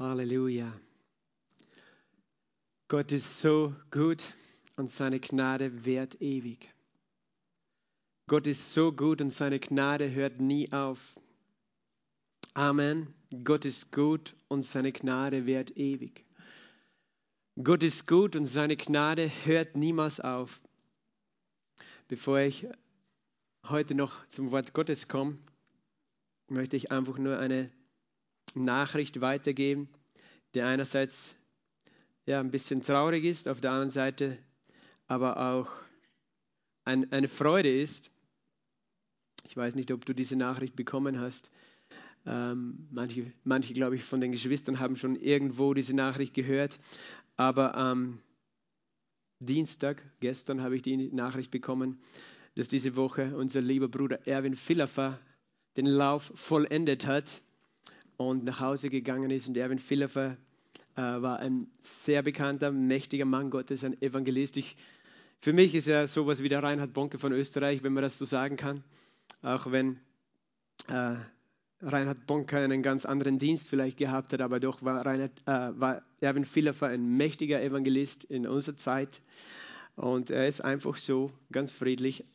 Halleluja. Gott ist so gut und seine Gnade währt ewig. Gott ist so gut und seine Gnade hört nie auf. Amen. Gott ist gut und seine Gnade währt ewig. Gott ist gut und seine Gnade hört niemals auf. Bevor ich heute noch zum Wort Gottes komme, möchte ich einfach nur eine Nachricht weitergeben, die einerseits ja, ein bisschen traurig ist, auf der anderen Seite aber auch ein, eine Freude ist. Ich weiß nicht, ob du diese Nachricht bekommen hast. Ähm, manche, manche glaube ich, von den Geschwistern haben schon irgendwo diese Nachricht gehört. Aber am Dienstag, gestern, habe ich die Nachricht bekommen, dass diese Woche unser lieber Bruder Erwin Philaffer den Lauf vollendet hat und nach Hause gegangen ist. Und Erwin Philaffer äh, war ein sehr bekannter, mächtiger Mann Gottes, ein Evangelist. Ich, für mich ist er sowas wie der Reinhard Bonke von Österreich, wenn man das so sagen kann. Auch wenn äh, Reinhard Bonke einen ganz anderen Dienst vielleicht gehabt hat, aber doch war, Reinhard, äh, war Erwin Philaffer ein mächtiger Evangelist in unserer Zeit. Und er ist einfach so ganz friedlich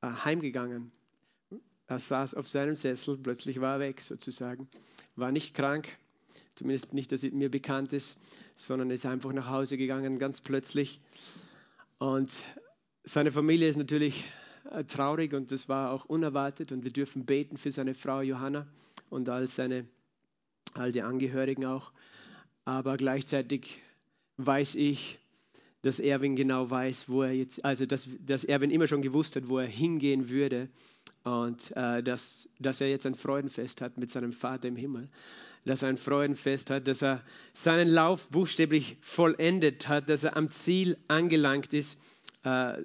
äh, heimgegangen. Er saß auf seinem Sessel, plötzlich war er weg sozusagen. War nicht krank, zumindest nicht, dass es mir bekannt ist, sondern ist einfach nach Hause gegangen, ganz plötzlich. Und seine Familie ist natürlich äh, traurig und das war auch unerwartet und wir dürfen beten für seine Frau Johanna und all seine, all die Angehörigen auch. Aber gleichzeitig weiß ich, dass Erwin genau weiß, wo er jetzt, also dass, dass Erwin immer schon gewusst hat, wo er hingehen würde und äh, dass, dass er jetzt ein Freudenfest hat mit seinem Vater im Himmel. Dass er ein Freudenfest hat, dass er seinen Lauf buchstäblich vollendet hat, dass er am Ziel angelangt ist. Äh,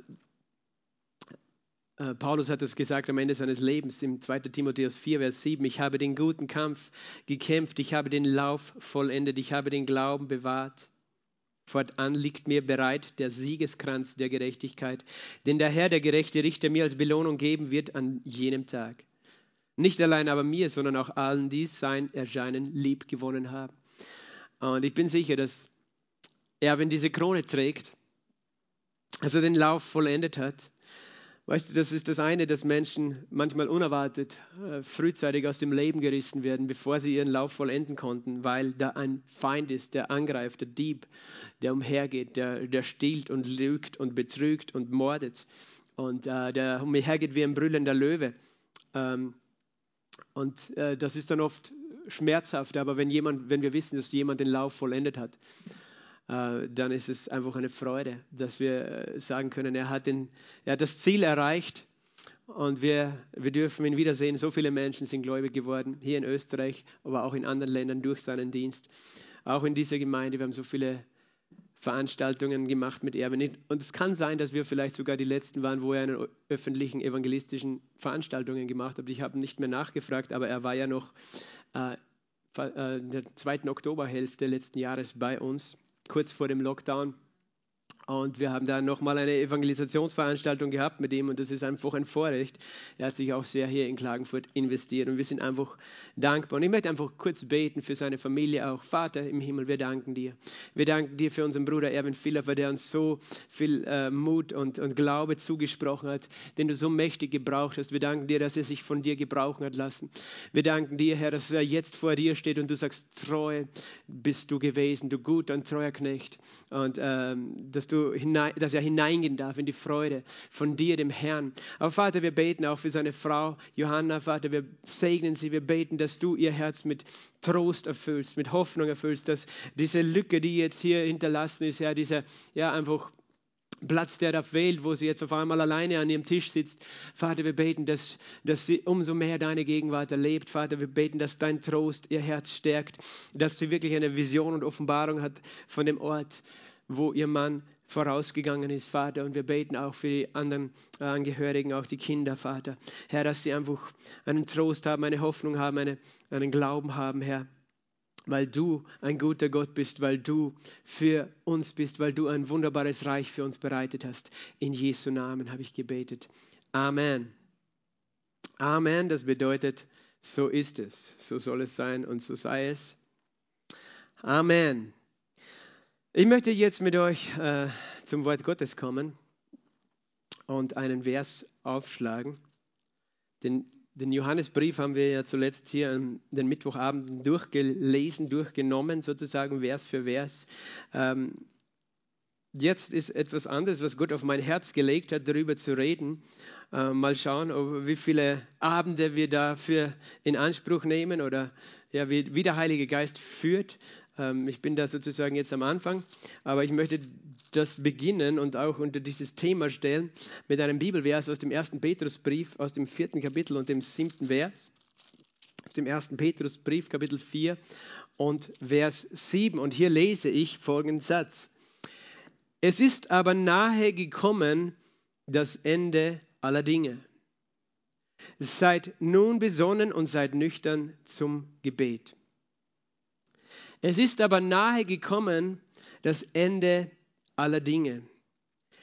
äh, Paulus hat es gesagt am Ende seines Lebens im 2. Timotheus 4, Vers 7. Ich habe den guten Kampf gekämpft, ich habe den Lauf vollendet, ich habe den Glauben bewahrt. Fortan liegt mir bereit der Siegeskranz der Gerechtigkeit, den der Herr, der gerechte Richter, mir als Belohnung geben wird an jenem Tag. Nicht allein aber mir, sondern auch allen, die sein Erscheinen lieb gewonnen haben. Und ich bin sicher, dass er, wenn diese Krone trägt, also den Lauf vollendet hat, Weißt du, das ist das eine, dass Menschen manchmal unerwartet äh, frühzeitig aus dem Leben gerissen werden, bevor sie ihren Lauf vollenden konnten, weil da ein Feind ist, der angreift, der Dieb, der umhergeht, der, der stiehlt und lügt und betrügt und mordet und äh, der umhergeht wie ein brüllender Löwe. Ähm, und äh, das ist dann oft schmerzhaft, aber wenn, jemand, wenn wir wissen, dass jemand den Lauf vollendet hat, dann ist es einfach eine Freude, dass wir äh, sagen können, er hat, den, er hat das Ziel erreicht und wir, wir dürfen ihn wiedersehen. So viele Menschen sind gläubig geworden, hier in Österreich, aber auch in anderen Ländern durch seinen Dienst. Auch in dieser Gemeinde, wir haben so viele Veranstaltungen gemacht mit Erwin. Und es kann sein, dass wir vielleicht sogar die letzten waren, wo er eine öffentlichen evangelistischen Veranstaltungen gemacht hat. Ich habe nicht mehr nachgefragt, aber er war ja noch äh, in der zweiten Oktoberhälfte letzten Jahres bei uns kurz vor dem Lockdown. Und wir haben da nochmal eine Evangelisationsveranstaltung gehabt mit ihm und das ist einfach ein Vorrecht. Er hat sich auch sehr hier in Klagenfurt investiert und wir sind einfach dankbar. Und ich möchte einfach kurz beten für seine Familie auch. Vater im Himmel, wir danken dir. Wir danken dir für unseren Bruder Erwin Philipper, der uns so viel äh, Mut und, und Glaube zugesprochen hat, den du so mächtig gebraucht hast. Wir danken dir, dass er sich von dir gebrauchen hat lassen. Wir danken dir, Herr, dass er jetzt vor dir steht und du sagst, treu bist du gewesen, du guter und treuer Knecht. Und ähm, dass du du hinein, dass er hineingehen darf in die Freude von dir, dem Herrn. Aber Vater, wir beten auch für seine Frau Johanna, Vater, wir segnen sie, wir beten, dass du ihr Herz mit Trost erfüllst, mit Hoffnung erfüllst, dass diese Lücke, die jetzt hier hinterlassen ist, ja, dieser, ja, einfach Platz, der da fehlt, wo sie jetzt auf einmal alleine an ihrem Tisch sitzt. Vater, wir beten, dass, dass sie umso mehr deine Gegenwart erlebt. Vater, wir beten, dass dein Trost ihr Herz stärkt, dass sie wirklich eine Vision und Offenbarung hat von dem Ort, wo ihr Mann vorausgegangen ist, Vater. Und wir beten auch für die anderen Angehörigen, auch die Kinder, Vater. Herr, dass sie einfach einen Trost haben, eine Hoffnung haben, eine, einen Glauben haben, Herr. Weil du ein guter Gott bist, weil du für uns bist, weil du ein wunderbares Reich für uns bereitet hast. In Jesu Namen habe ich gebetet. Amen. Amen, das bedeutet, so ist es, so soll es sein und so sei es. Amen. Ich möchte jetzt mit euch äh, zum Wort Gottes kommen und einen Vers aufschlagen. Den, den Johannesbrief haben wir ja zuletzt hier an den Mittwochabenden durchgelesen, durchgenommen, sozusagen Vers für Vers. Ähm, jetzt ist etwas anderes, was Gott auf mein Herz gelegt hat, darüber zu reden. Äh, mal schauen, ob, wie viele Abende wir dafür in Anspruch nehmen oder ja, wie, wie der Heilige Geist führt. Ähm, ich bin da sozusagen jetzt am Anfang, aber ich möchte das beginnen und auch unter dieses Thema stellen mit einem Bibelvers aus dem ersten Petrusbrief, aus dem vierten Kapitel und dem siebten Vers. Aus dem ersten Petrusbrief, Kapitel 4 und Vers 7. Und hier lese ich folgenden Satz. Es ist aber nahe gekommen das Ende aller Dinge. Seid nun besonnen und seid nüchtern zum Gebet. Es ist aber nahe gekommen das Ende aller Dinge.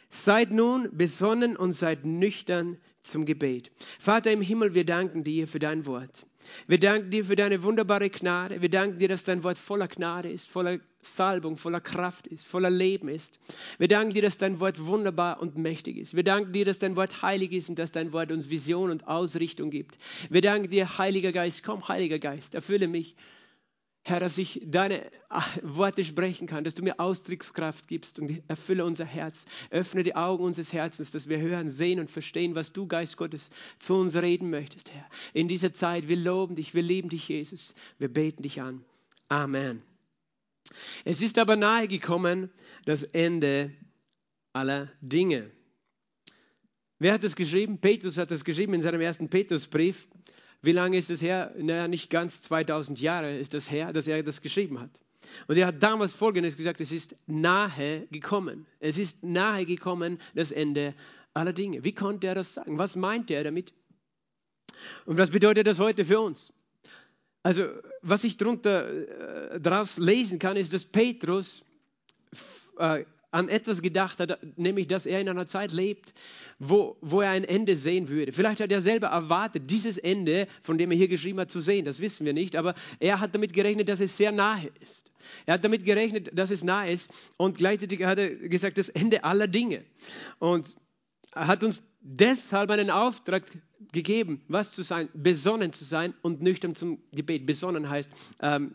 Seid nun besonnen und seid nüchtern zum Gebet. Vater im Himmel, wir danken dir für dein Wort. Wir danken dir für deine wunderbare Gnade. Wir danken dir, dass dein Wort voller Gnade ist, voller Salbung, voller Kraft ist, voller Leben ist. Wir danken dir, dass dein Wort wunderbar und mächtig ist. Wir danken dir, dass dein Wort heilig ist und dass dein Wort uns Vision und Ausrichtung gibt. Wir danken dir, Heiliger Geist, komm, Heiliger Geist, erfülle mich Herr, dass ich deine ah, Worte sprechen kann, dass du mir Ausdruckskraft gibst und erfülle unser Herz. Öffne die Augen unseres Herzens, dass wir hören, sehen und verstehen, was du, Geist Gottes, zu uns reden möchtest, Herr. In dieser Zeit, wir loben dich, wir lieben dich, Jesus. Wir beten dich an. Amen. Es ist aber nahe gekommen das Ende aller Dinge. Wer hat das geschrieben? Petrus hat das geschrieben in seinem ersten Petrusbrief. Wie lange ist es her? Naja, nicht ganz 2000 Jahre ist das her, dass er das geschrieben hat. Und er hat damals Folgendes gesagt, es ist nahe gekommen. Es ist nahe gekommen das Ende aller Dinge. Wie konnte er das sagen? Was meint er damit? Und was bedeutet das heute für uns? Also, was ich darunter, äh, daraus lesen kann, ist, dass Petrus äh, an etwas gedacht hat, nämlich dass er in einer Zeit lebt, wo, wo er ein Ende sehen würde. Vielleicht hat er selber erwartet, dieses Ende, von dem er hier geschrieben hat, zu sehen. Das wissen wir nicht, aber er hat damit gerechnet, dass es sehr nahe ist. Er hat damit gerechnet, dass es nahe ist und gleichzeitig hat er gesagt, das Ende aller Dinge. Und er hat uns deshalb einen Auftrag gegeben, was zu sein, besonnen zu sein und nüchtern zum Gebet. Besonnen heißt, ähm,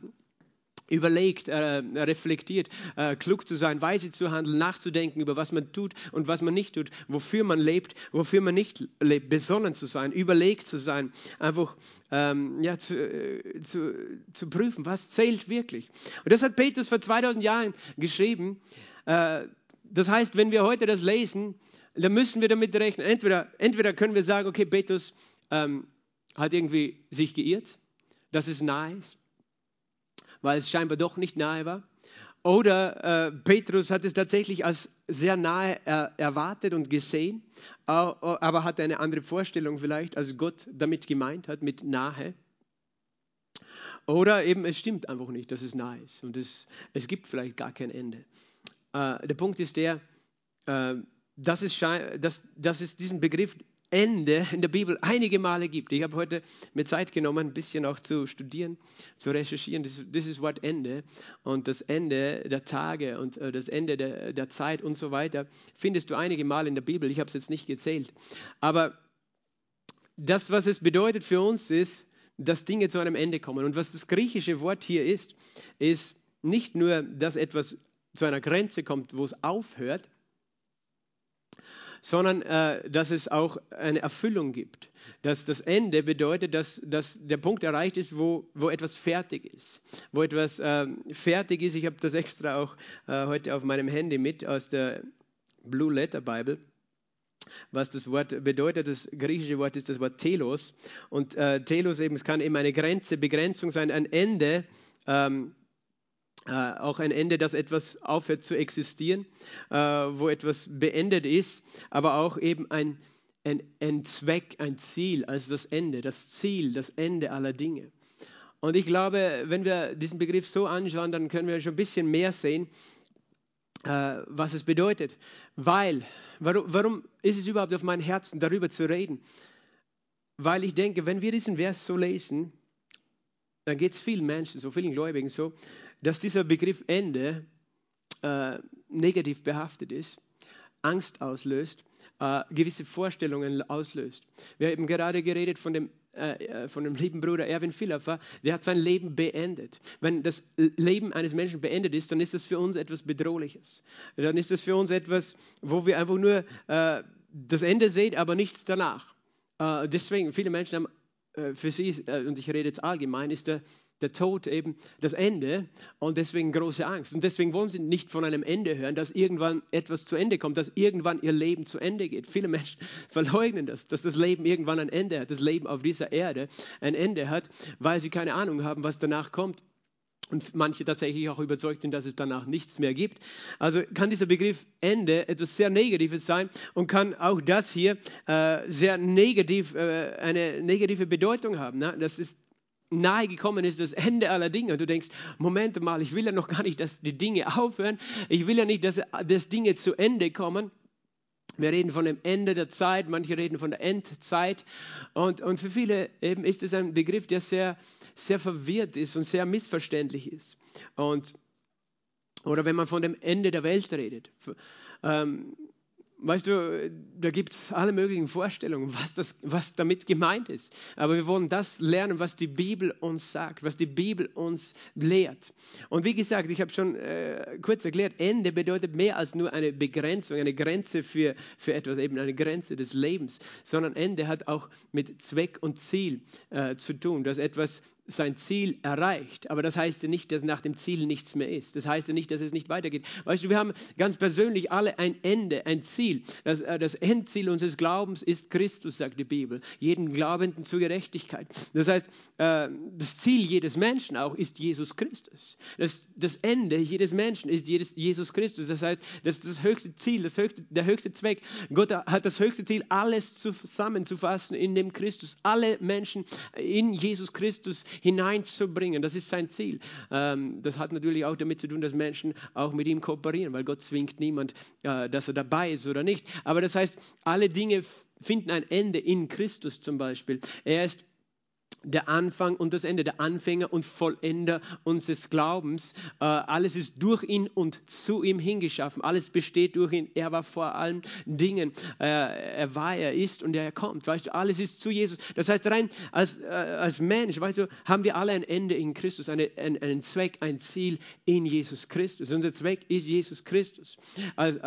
überlegt, äh, reflektiert, äh, klug zu sein, weise zu handeln, nachzudenken über was man tut und was man nicht tut, wofür man lebt, wofür man nicht lebt, besonnen zu sein, überlegt zu sein, einfach ähm, ja, zu, äh, zu, zu prüfen, was zählt wirklich. Und das hat Petrus vor 2000 Jahren geschrieben. Äh, das heißt, wenn wir heute das lesen, dann müssen wir damit rechnen. Entweder, entweder können wir sagen, okay, Petrus ähm, hat irgendwie sich geirrt, nahe ist weil es scheinbar doch nicht nahe war. Oder äh, Petrus hat es tatsächlich als sehr nahe er, erwartet und gesehen, aber hatte eine andere Vorstellung vielleicht, als Gott damit gemeint hat, mit nahe. Oder eben es stimmt einfach nicht, dass es nahe ist und es, es gibt vielleicht gar kein Ende. Äh, der Punkt ist der, äh, dass, es dass, dass es diesen Begriff Ende in der Bibel einige Male gibt. Ich habe heute mir Zeit genommen, ein bisschen auch zu studieren, zu recherchieren. Dieses Wort Ende und das Ende der Tage und äh, das Ende der, der Zeit und so weiter findest du einige Male in der Bibel. Ich habe es jetzt nicht gezählt. Aber das, was es bedeutet für uns, ist, dass Dinge zu einem Ende kommen. Und was das griechische Wort hier ist, ist nicht nur, dass etwas zu einer Grenze kommt, wo es aufhört, sondern äh, dass es auch eine Erfüllung gibt. Dass das Ende bedeutet, dass, dass der Punkt erreicht ist, wo, wo etwas fertig ist. Wo etwas äh, fertig ist. Ich habe das extra auch äh, heute auf meinem Handy mit aus der Blue Letter Bible was das Wort bedeutet. Das griechische Wort ist das Wort Telos. Und äh, Telos eben, es kann eben eine Grenze, Begrenzung sein, ein Ende, ähm, äh, auch ein Ende, dass etwas aufhört zu existieren, äh, wo etwas beendet ist, aber auch eben ein, ein, ein Zweck, ein Ziel, also das Ende, das Ziel, das Ende aller Dinge. Und ich glaube, wenn wir diesen Begriff so anschauen, dann können wir schon ein bisschen mehr sehen, äh, was es bedeutet. Weil, warum, warum ist es überhaupt auf mein Herzen, darüber zu reden? Weil ich denke, wenn wir diesen Vers so lesen, dann geht es vielen Menschen, so vielen Gläubigen so, dass dieser Begriff Ende äh, negativ behaftet ist, Angst auslöst, äh, gewisse Vorstellungen auslöst. Wir haben gerade geredet von dem äh, äh, von dem lieben Bruder Erwin Philaffer, der hat sein Leben beendet. Wenn das Leben eines Menschen beendet ist, dann ist das für uns etwas Bedrohliches. Dann ist das für uns etwas, wo wir einfach nur äh, das Ende sehen, aber nichts danach. Äh, deswegen, viele Menschen haben für sie, äh, und ich rede jetzt allgemein, ist der, der Tod eben das Ende und deswegen große Angst. Und deswegen wollen sie nicht von einem Ende hören, dass irgendwann etwas zu Ende kommt, dass irgendwann ihr Leben zu Ende geht. Viele Menschen verleugnen das, dass das Leben irgendwann ein Ende hat, das Leben auf dieser Erde ein Ende hat, weil sie keine Ahnung haben, was danach kommt. Und manche tatsächlich auch überzeugt sind, dass es danach nichts mehr gibt. Also kann dieser Begriff Ende etwas sehr Negatives sein und kann auch das hier äh, sehr negativ, äh, eine negative Bedeutung haben. Ne? Das ist nahe gekommen ist das Ende aller Dinge. Und du denkst, Moment mal, ich will ja noch gar nicht, dass die Dinge aufhören. Ich will ja nicht, dass, dass Dinge zu Ende kommen. Wir reden von dem Ende der Zeit, manche reden von der Endzeit. Und, und für viele eben ist es ein Begriff, der sehr, sehr verwirrt ist und sehr missverständlich ist. Und, oder wenn man von dem Ende der Welt redet. Ähm, Weißt du, da gibt es alle möglichen Vorstellungen, was, das, was damit gemeint ist. Aber wir wollen das lernen, was die Bibel uns sagt, was die Bibel uns lehrt. Und wie gesagt, ich habe schon äh, kurz erklärt, Ende bedeutet mehr als nur eine Begrenzung, eine Grenze für, für etwas, eben eine Grenze des Lebens, sondern Ende hat auch mit Zweck und Ziel äh, zu tun, dass etwas sein Ziel erreicht. Aber das heißt ja nicht, dass nach dem Ziel nichts mehr ist. Das heißt ja nicht, dass es nicht weitergeht. Weißt du, wir haben ganz persönlich alle ein Ende, ein Ziel. Das, äh, das Endziel unseres Glaubens ist Christus, sagt die Bibel. Jeden Glaubenden zur Gerechtigkeit. Das heißt, äh, das Ziel jedes Menschen auch ist Jesus Christus. Das, das Ende jedes Menschen ist Jesus Christus. Das heißt, das ist das höchste Ziel, das höchste, der höchste Zweck. Gott hat das höchste Ziel, alles zusammenzufassen in dem Christus. Alle Menschen in Jesus Christus hineinzubringen. Das ist sein Ziel. Ähm, das hat natürlich auch damit zu tun, dass Menschen auch mit ihm kooperieren, weil Gott zwingt niemand, äh, dass er dabei ist oder nicht. Aber das heißt, alle Dinge finden ein Ende in Christus zum Beispiel. Er ist der Anfang und das Ende, der Anfänger und Vollender unseres Glaubens. Äh, alles ist durch ihn und zu ihm hingeschaffen. Alles besteht durch ihn. Er war vor allen Dingen. Äh, er war, er ist und er kommt. Weißt du, alles ist zu Jesus. Das heißt, rein als, äh, als Mensch, weißt du, haben wir alle ein Ende in Christus, eine, ein, einen Zweck, ein Ziel in Jesus Christus. Unser Zweck ist Jesus Christus. Also,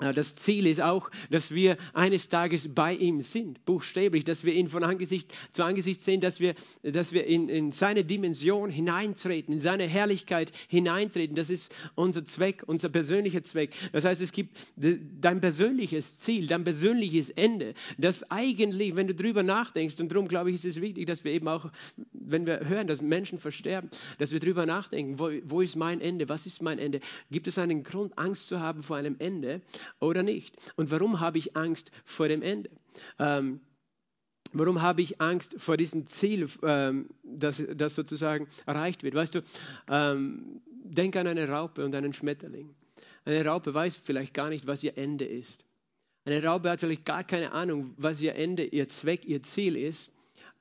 das Ziel ist auch, dass wir eines Tages bei ihm sind, buchstäblich, dass wir ihn von Angesicht zu Angesicht sehen, dass wir, dass wir in, in seine Dimension hineintreten, in seine Herrlichkeit hineintreten. Das ist unser Zweck, unser persönlicher Zweck. Das heißt, es gibt dein persönliches Ziel, dein persönliches Ende, das eigentlich, wenn du drüber nachdenkst, und darum glaube ich, ist es wichtig, dass wir eben auch, wenn wir hören, dass Menschen versterben, dass wir drüber nachdenken, wo, wo ist mein Ende, was ist mein Ende? Gibt es einen Grund, Angst zu haben vor einem Ende? Oder nicht? Und warum habe ich Angst vor dem Ende? Ähm, warum habe ich Angst vor diesem Ziel, ähm, das, das sozusagen erreicht wird? Weißt du, ähm, denk an eine Raupe und einen Schmetterling. Eine Raupe weiß vielleicht gar nicht, was ihr Ende ist. Eine Raupe hat vielleicht gar keine Ahnung, was ihr Ende, ihr Zweck, ihr Ziel ist.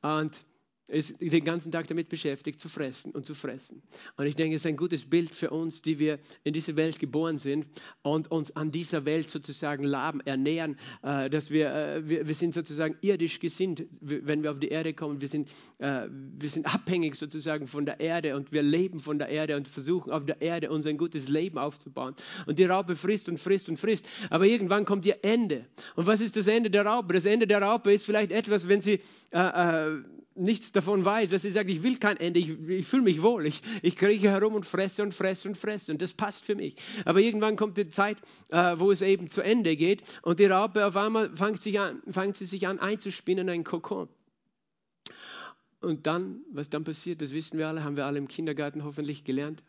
Und ist den ganzen Tag damit beschäftigt, zu fressen und zu fressen. Und ich denke, es ist ein gutes Bild für uns, die wir in diese Welt geboren sind und uns an dieser Welt sozusagen laben, ernähren, äh, dass wir, äh, wir, wir sind sozusagen irdisch gesinnt, wenn wir auf die Erde kommen. Wir sind, äh, wir sind abhängig sozusagen von der Erde und wir leben von der Erde und versuchen auf der Erde uns ein gutes Leben aufzubauen. Und die Raupe frisst und frisst und frisst. Aber irgendwann kommt ihr Ende. Und was ist das Ende der Raupe? Das Ende der Raupe ist vielleicht etwas, wenn sie äh, nichts davon weiß, dass sie sagt, ich will kein Ende, ich, ich fühle mich wohl, ich, ich krieche herum und fresse und fresse und fresse und das passt für mich. Aber irgendwann kommt die Zeit, äh, wo es eben zu Ende geht und die Raupe auf einmal fängt, sich an, fängt sie sich an einzuspinnen in einen Kokon. Und dann, was dann passiert, das wissen wir alle, haben wir alle im Kindergarten hoffentlich gelernt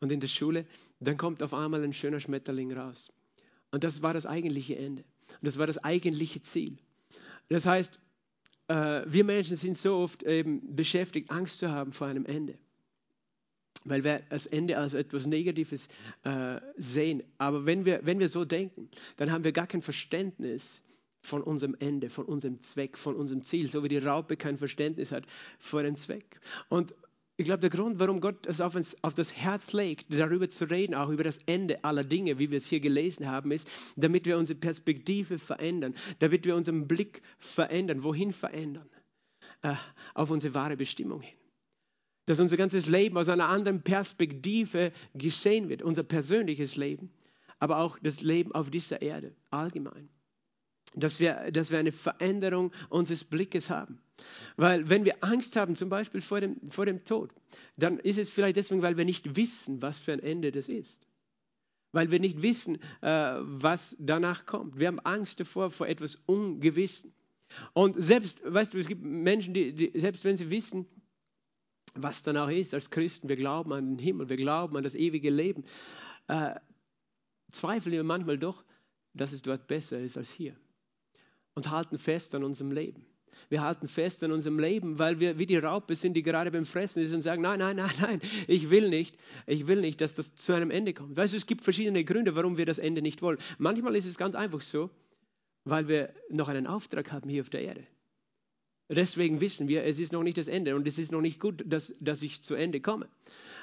und in der Schule, dann kommt auf einmal ein schöner Schmetterling raus. Und das war das eigentliche Ende. Und das war das eigentliche Ziel. Das heißt, äh, wir Menschen sind so oft eben beschäftigt, Angst zu haben vor einem Ende. Weil wir das Ende als etwas Negatives äh, sehen. Aber wenn wir, wenn wir so denken, dann haben wir gar kein Verständnis von unserem Ende, von unserem Zweck, von unserem Ziel, so wie die Raupe kein Verständnis hat vor dem Zweck. Und ich glaube, der Grund, warum Gott es auf, uns, auf das Herz legt, darüber zu reden, auch über das Ende aller Dinge, wie wir es hier gelesen haben, ist, damit wir unsere Perspektive verändern, damit wir unseren Blick verändern. Wohin verändern? Äh, auf unsere wahre Bestimmung hin. Dass unser ganzes Leben aus einer anderen Perspektive gesehen wird, unser persönliches Leben, aber auch das Leben auf dieser Erde allgemein dass wir, dass wir eine Veränderung unseres Blickes haben. Weil wenn wir Angst haben, zum Beispiel vor dem, vor dem Tod, dann ist es vielleicht deswegen, weil wir nicht wissen, was für ein Ende das ist. Weil wir nicht wissen, äh, was danach kommt. Wir haben Angst davor, vor etwas Ungewissen. Und selbst, weißt du, es gibt Menschen, die, die selbst wenn sie wissen, was danach ist, als Christen, wir glauben an den Himmel, wir glauben an das ewige Leben, äh, zweifeln wir manchmal doch, dass es dort besser ist als hier und halten fest an unserem Leben. Wir halten fest an unserem Leben, weil wir wie die Raupe sind, die gerade beim Fressen ist und sagen, nein, nein, nein, nein, ich will nicht, ich will nicht, dass das zu einem Ende kommt. Weißt du, es gibt verschiedene Gründe, warum wir das Ende nicht wollen. Manchmal ist es ganz einfach so, weil wir noch einen Auftrag haben hier auf der Erde. Deswegen wissen wir, es ist noch nicht das Ende und es ist noch nicht gut, dass, dass ich zu Ende komme.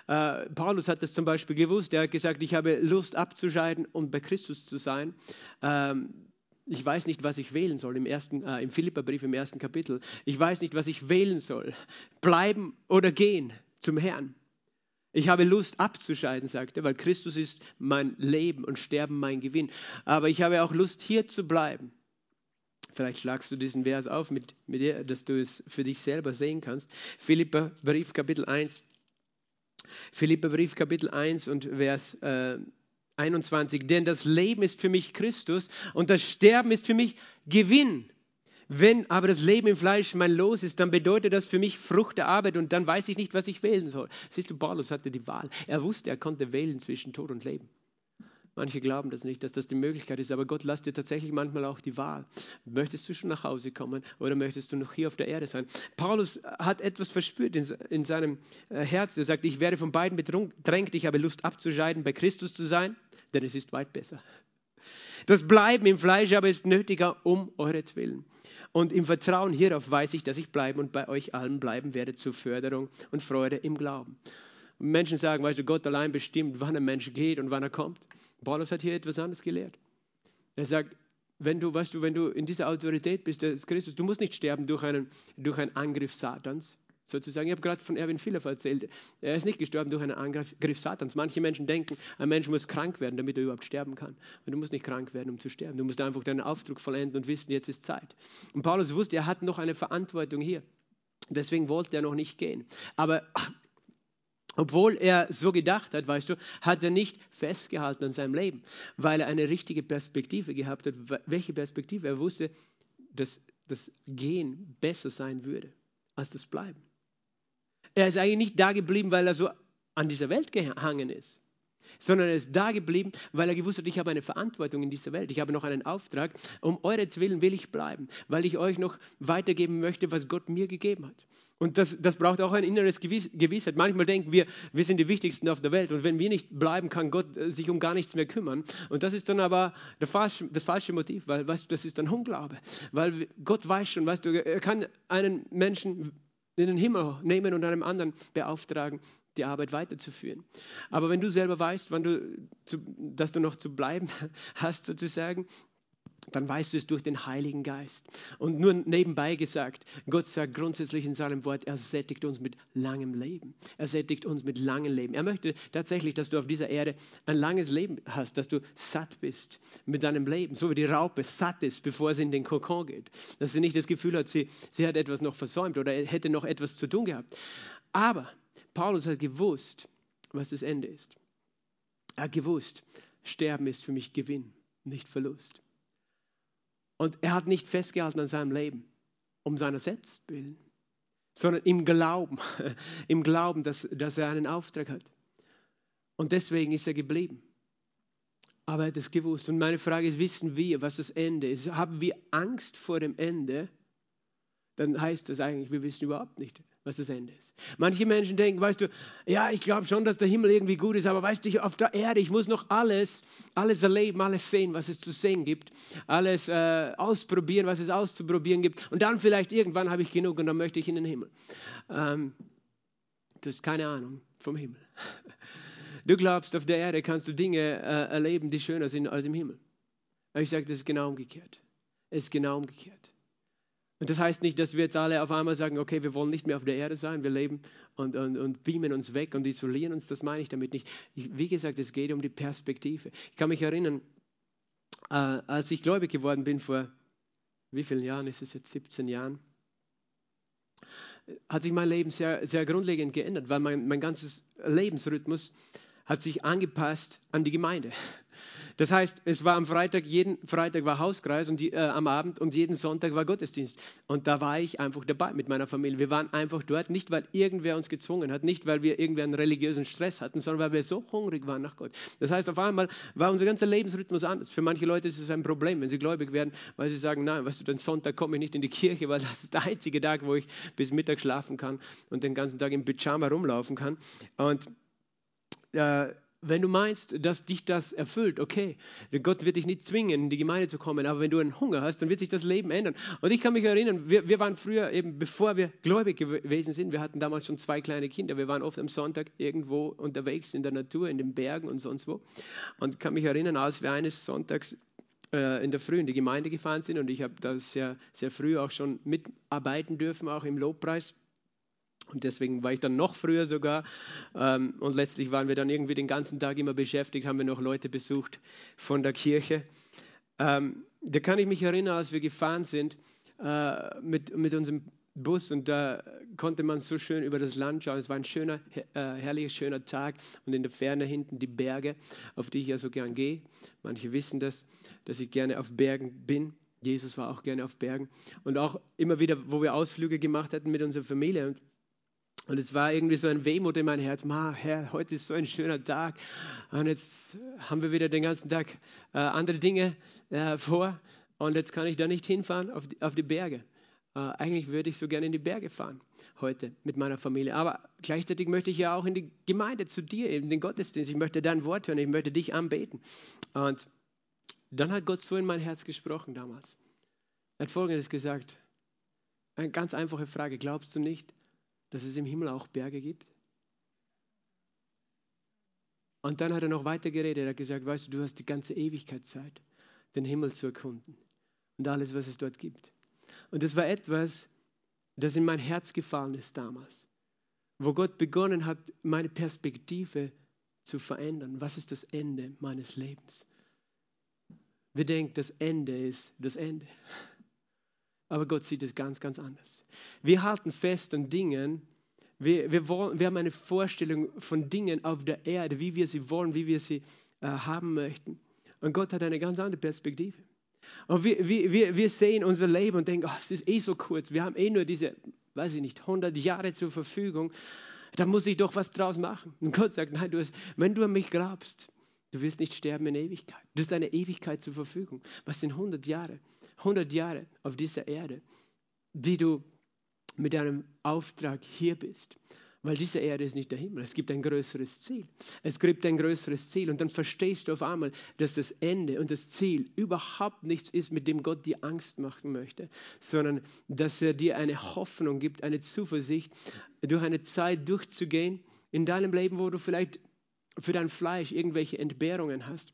Äh, Paulus hat das zum Beispiel gewusst. Er hat gesagt, ich habe Lust abzuscheiden und bei Christus zu sein. Ähm, ich weiß nicht, was ich wählen soll im, ersten, äh, im Philipperbrief im ersten Kapitel. Ich weiß nicht, was ich wählen soll. Bleiben oder gehen zum Herrn. Ich habe Lust abzuscheiden, sagt er, weil Christus ist mein Leben und Sterben mein Gewinn. Aber ich habe auch Lust, hier zu bleiben. Vielleicht schlagst du diesen Vers auf, mit, mit dir, dass du es für dich selber sehen kannst. Philipper Brief Kapitel 1. Philipper Brief Kapitel 1 und Vers äh, 21, denn das Leben ist für mich Christus und das Sterben ist für mich Gewinn. Wenn aber das Leben im Fleisch mein Los ist, dann bedeutet das für mich Frucht der Arbeit und dann weiß ich nicht, was ich wählen soll. Siehst du, Paulus hatte die Wahl. Er wusste, er konnte wählen zwischen Tod und Leben. Manche glauben das nicht, dass das die Möglichkeit ist, aber Gott lässt dir tatsächlich manchmal auch die Wahl. Möchtest du schon nach Hause kommen oder möchtest du noch hier auf der Erde sein? Paulus hat etwas verspürt in, in seinem äh, Herz. Er sagt, ich werde von beiden bedrängt, ich habe Lust abzuscheiden, bei Christus zu sein, denn es ist weit besser. Das Bleiben im Fleisch aber ist nötiger um euretwillen. Und im Vertrauen hierauf weiß ich, dass ich bleiben und bei euch allen bleiben werde zur Förderung und Freude im Glauben. Menschen sagen, weißt du, Gott allein bestimmt, wann ein Mensch geht und wann er kommt. Paulus hat hier etwas anderes gelehrt. Er sagt, wenn du, weißt du, wenn du in dieser Autorität bist, des Christus, du musst nicht sterben durch einen, durch einen Angriff Satans, sozusagen. Ich habe gerade von Erwin Philipp erzählt. Er ist nicht gestorben durch einen Angriff Satans. Manche Menschen denken, ein Mensch muss krank werden, damit er überhaupt sterben kann. Und du musst nicht krank werden, um zu sterben. Du musst einfach deinen Aufdruck vollenden und wissen, jetzt ist Zeit. Und Paulus wusste, er hat noch eine Verantwortung hier. Deswegen wollte er noch nicht gehen. Aber obwohl er so gedacht hat, weißt du, hat er nicht festgehalten an seinem Leben, weil er eine richtige Perspektive gehabt hat. Welche Perspektive? Er wusste, dass das Gehen besser sein würde als das Bleiben. Er ist eigentlich nicht da geblieben, weil er so an dieser Welt gehangen ist sondern er ist da geblieben, weil er gewusst hat, ich habe eine Verantwortung in dieser Welt, ich habe noch einen Auftrag, um euretwillen will ich bleiben, weil ich euch noch weitergeben möchte, was Gott mir gegeben hat. Und das, das braucht auch ein inneres Gewiss, Gewissheit. Manchmal denken wir, wir sind die Wichtigsten auf der Welt und wenn wir nicht bleiben, kann Gott äh, sich um gar nichts mehr kümmern. Und das ist dann aber falsche, das falsche Motiv, weil weißt du, das ist ein Unglaube. Weil Gott weiß schon, weißt du, er kann einen Menschen in den Himmel nehmen und einem anderen beauftragen, die Arbeit weiterzuführen. Aber wenn du selber weißt, wann du zu, dass du noch zu bleiben hast, sozusagen, dann weißt du es durch den Heiligen Geist. Und nur nebenbei gesagt, Gott sagt grundsätzlich in seinem Wort, er sättigt uns mit langem Leben. Er sättigt uns mit langem Leben. Er möchte tatsächlich, dass du auf dieser Erde ein langes Leben hast, dass du satt bist mit deinem Leben, so wie die Raupe satt ist, bevor sie in den Kokon geht. Dass sie nicht das Gefühl hat, sie, sie hat etwas noch versäumt oder hätte noch etwas zu tun gehabt. Aber Paulus hat gewusst, was das Ende ist. Er hat gewusst, Sterben ist für mich Gewinn, nicht Verlust. Und er hat nicht festgehalten an seinem Leben, um seiner selbst willen, sondern im Glauben, im Glauben, dass, dass er einen Auftrag hat. Und deswegen ist er geblieben. Aber er hat es gewusst. Und meine Frage ist, wissen wir, was das Ende ist? Haben wir Angst vor dem Ende? Dann heißt das eigentlich, wir wissen überhaupt nicht, was das Ende ist. Manche Menschen denken, weißt du, ja, ich glaube schon, dass der Himmel irgendwie gut ist, aber weißt du, auf der Erde, ich muss noch alles, alles erleben, alles sehen, was es zu sehen gibt, alles äh, ausprobieren, was es auszuprobieren gibt und dann vielleicht irgendwann habe ich genug und dann möchte ich in den Himmel. Ähm, Du hast keine Ahnung vom Himmel. Du glaubst, auf der Erde kannst du Dinge äh, erleben, die schöner sind als im Himmel. Aber ich sage, das ist genau umgekehrt. Es ist genau umgekehrt. Und das heißt nicht, dass wir jetzt alle auf einmal sagen, okay, wir wollen nicht mehr auf der Erde sein, wir leben und, und, und beamen uns weg und isolieren uns. Das meine ich damit nicht. Ich, wie gesagt, es geht um die Perspektive. Ich kann mich erinnern, äh, als ich gläubig geworden bin vor wie vielen Jahren ist es jetzt? 17 Jahren hat sich mein Leben sehr, sehr grundlegend geändert, weil mein, mein ganzes Lebensrhythmus hat sich angepasst an die Gemeinde. Das heißt, es war am Freitag, jeden Freitag war Hauskreis und die, äh, am Abend und jeden Sonntag war Gottesdienst. Und da war ich einfach dabei mit meiner Familie. Wir waren einfach dort, nicht weil irgendwer uns gezwungen hat, nicht weil wir irgendwie einen religiösen Stress hatten, sondern weil wir so hungrig waren nach Gott. Das heißt, auf einmal war unser ganzer Lebensrhythmus anders. Für manche Leute ist es ein Problem, wenn sie gläubig werden, weil sie sagen, nein, weißt du, den Sonntag komme ich nicht in die Kirche, weil das ist der einzige Tag, wo ich bis Mittag schlafen kann und den ganzen Tag im Pyjama rumlaufen kann. Und äh, wenn du meinst, dass dich das erfüllt, okay, Gott wird dich nicht zwingen, in die Gemeinde zu kommen, aber wenn du einen Hunger hast, dann wird sich das Leben ändern. Und ich kann mich erinnern, wir, wir waren früher eben, bevor wir gläubig gewesen sind, wir hatten damals schon zwei kleine Kinder, wir waren oft am Sonntag irgendwo unterwegs in der Natur, in den Bergen und sonst wo. Und ich kann mich erinnern, als wir eines Sonntags äh, in der Früh in die Gemeinde gefahren sind und ich habe da sehr, sehr früh auch schon mitarbeiten dürfen, auch im Lobpreis und deswegen war ich dann noch früher sogar. Ähm, und letztlich waren wir dann irgendwie den ganzen Tag immer beschäftigt, haben wir noch Leute besucht von der Kirche. Ähm, da kann ich mich erinnern, als wir gefahren sind äh, mit, mit unserem Bus und da konnte man so schön über das Land schauen. Es war ein schöner, äh, herrlicher, schöner Tag und in der Ferne hinten die Berge, auf die ich ja so gern gehe. Manche wissen das, dass ich gerne auf Bergen bin. Jesus war auch gerne auf Bergen und auch immer wieder, wo wir Ausflüge gemacht hatten mit unserer Familie. Und und es war irgendwie so ein Wehmut in mein Herz. Ma, Herr, heute ist so ein schöner Tag. Und jetzt haben wir wieder den ganzen Tag äh, andere Dinge äh, vor. Und jetzt kann ich da nicht hinfahren auf die, auf die Berge. Äh, eigentlich würde ich so gerne in die Berge fahren heute mit meiner Familie. Aber gleichzeitig möchte ich ja auch in die Gemeinde zu dir, in den Gottesdienst. Ich möchte dein Wort hören. Ich möchte dich anbeten. Und dann hat Gott so in mein Herz gesprochen damals. Er hat Folgendes gesagt. Eine ganz einfache Frage. Glaubst du nicht, dass es im Himmel auch Berge gibt? Und dann hat er noch weiter geredet. Er hat gesagt, weißt du, du hast die ganze Ewigkeit Zeit, den Himmel zu erkunden und alles, was es dort gibt. Und das war etwas, das in mein Herz gefallen ist damals, wo Gott begonnen hat, meine Perspektive zu verändern. Was ist das Ende meines Lebens? Wir denken, das Ende ist das Ende. Aber Gott sieht es ganz, ganz anders. Wir halten fest an Dingen, wir, wir, wollen, wir haben eine Vorstellung von Dingen auf der Erde, wie wir sie wollen, wie wir sie äh, haben möchten. Und Gott hat eine ganz andere Perspektive. Und wir, wir, wir sehen unser Leben und denken, oh, es ist eh so kurz, wir haben eh nur diese, weiß ich nicht, 100 Jahre zur Verfügung, da muss ich doch was draus machen. Und Gott sagt, nein, du hast, wenn du an mich glaubst, du wirst nicht sterben in Ewigkeit. Du hast eine Ewigkeit zur Verfügung. Was sind 100 Jahre? 100 Jahre auf dieser Erde, die du mit deinem Auftrag hier bist. Weil diese Erde ist nicht der Himmel. Es gibt ein größeres Ziel. Es gibt ein größeres Ziel. Und dann verstehst du auf einmal, dass das Ende und das Ziel überhaupt nichts ist, mit dem Gott dir Angst machen möchte, sondern dass er dir eine Hoffnung gibt, eine Zuversicht, durch eine Zeit durchzugehen in deinem Leben, wo du vielleicht für dein Fleisch irgendwelche Entbehrungen hast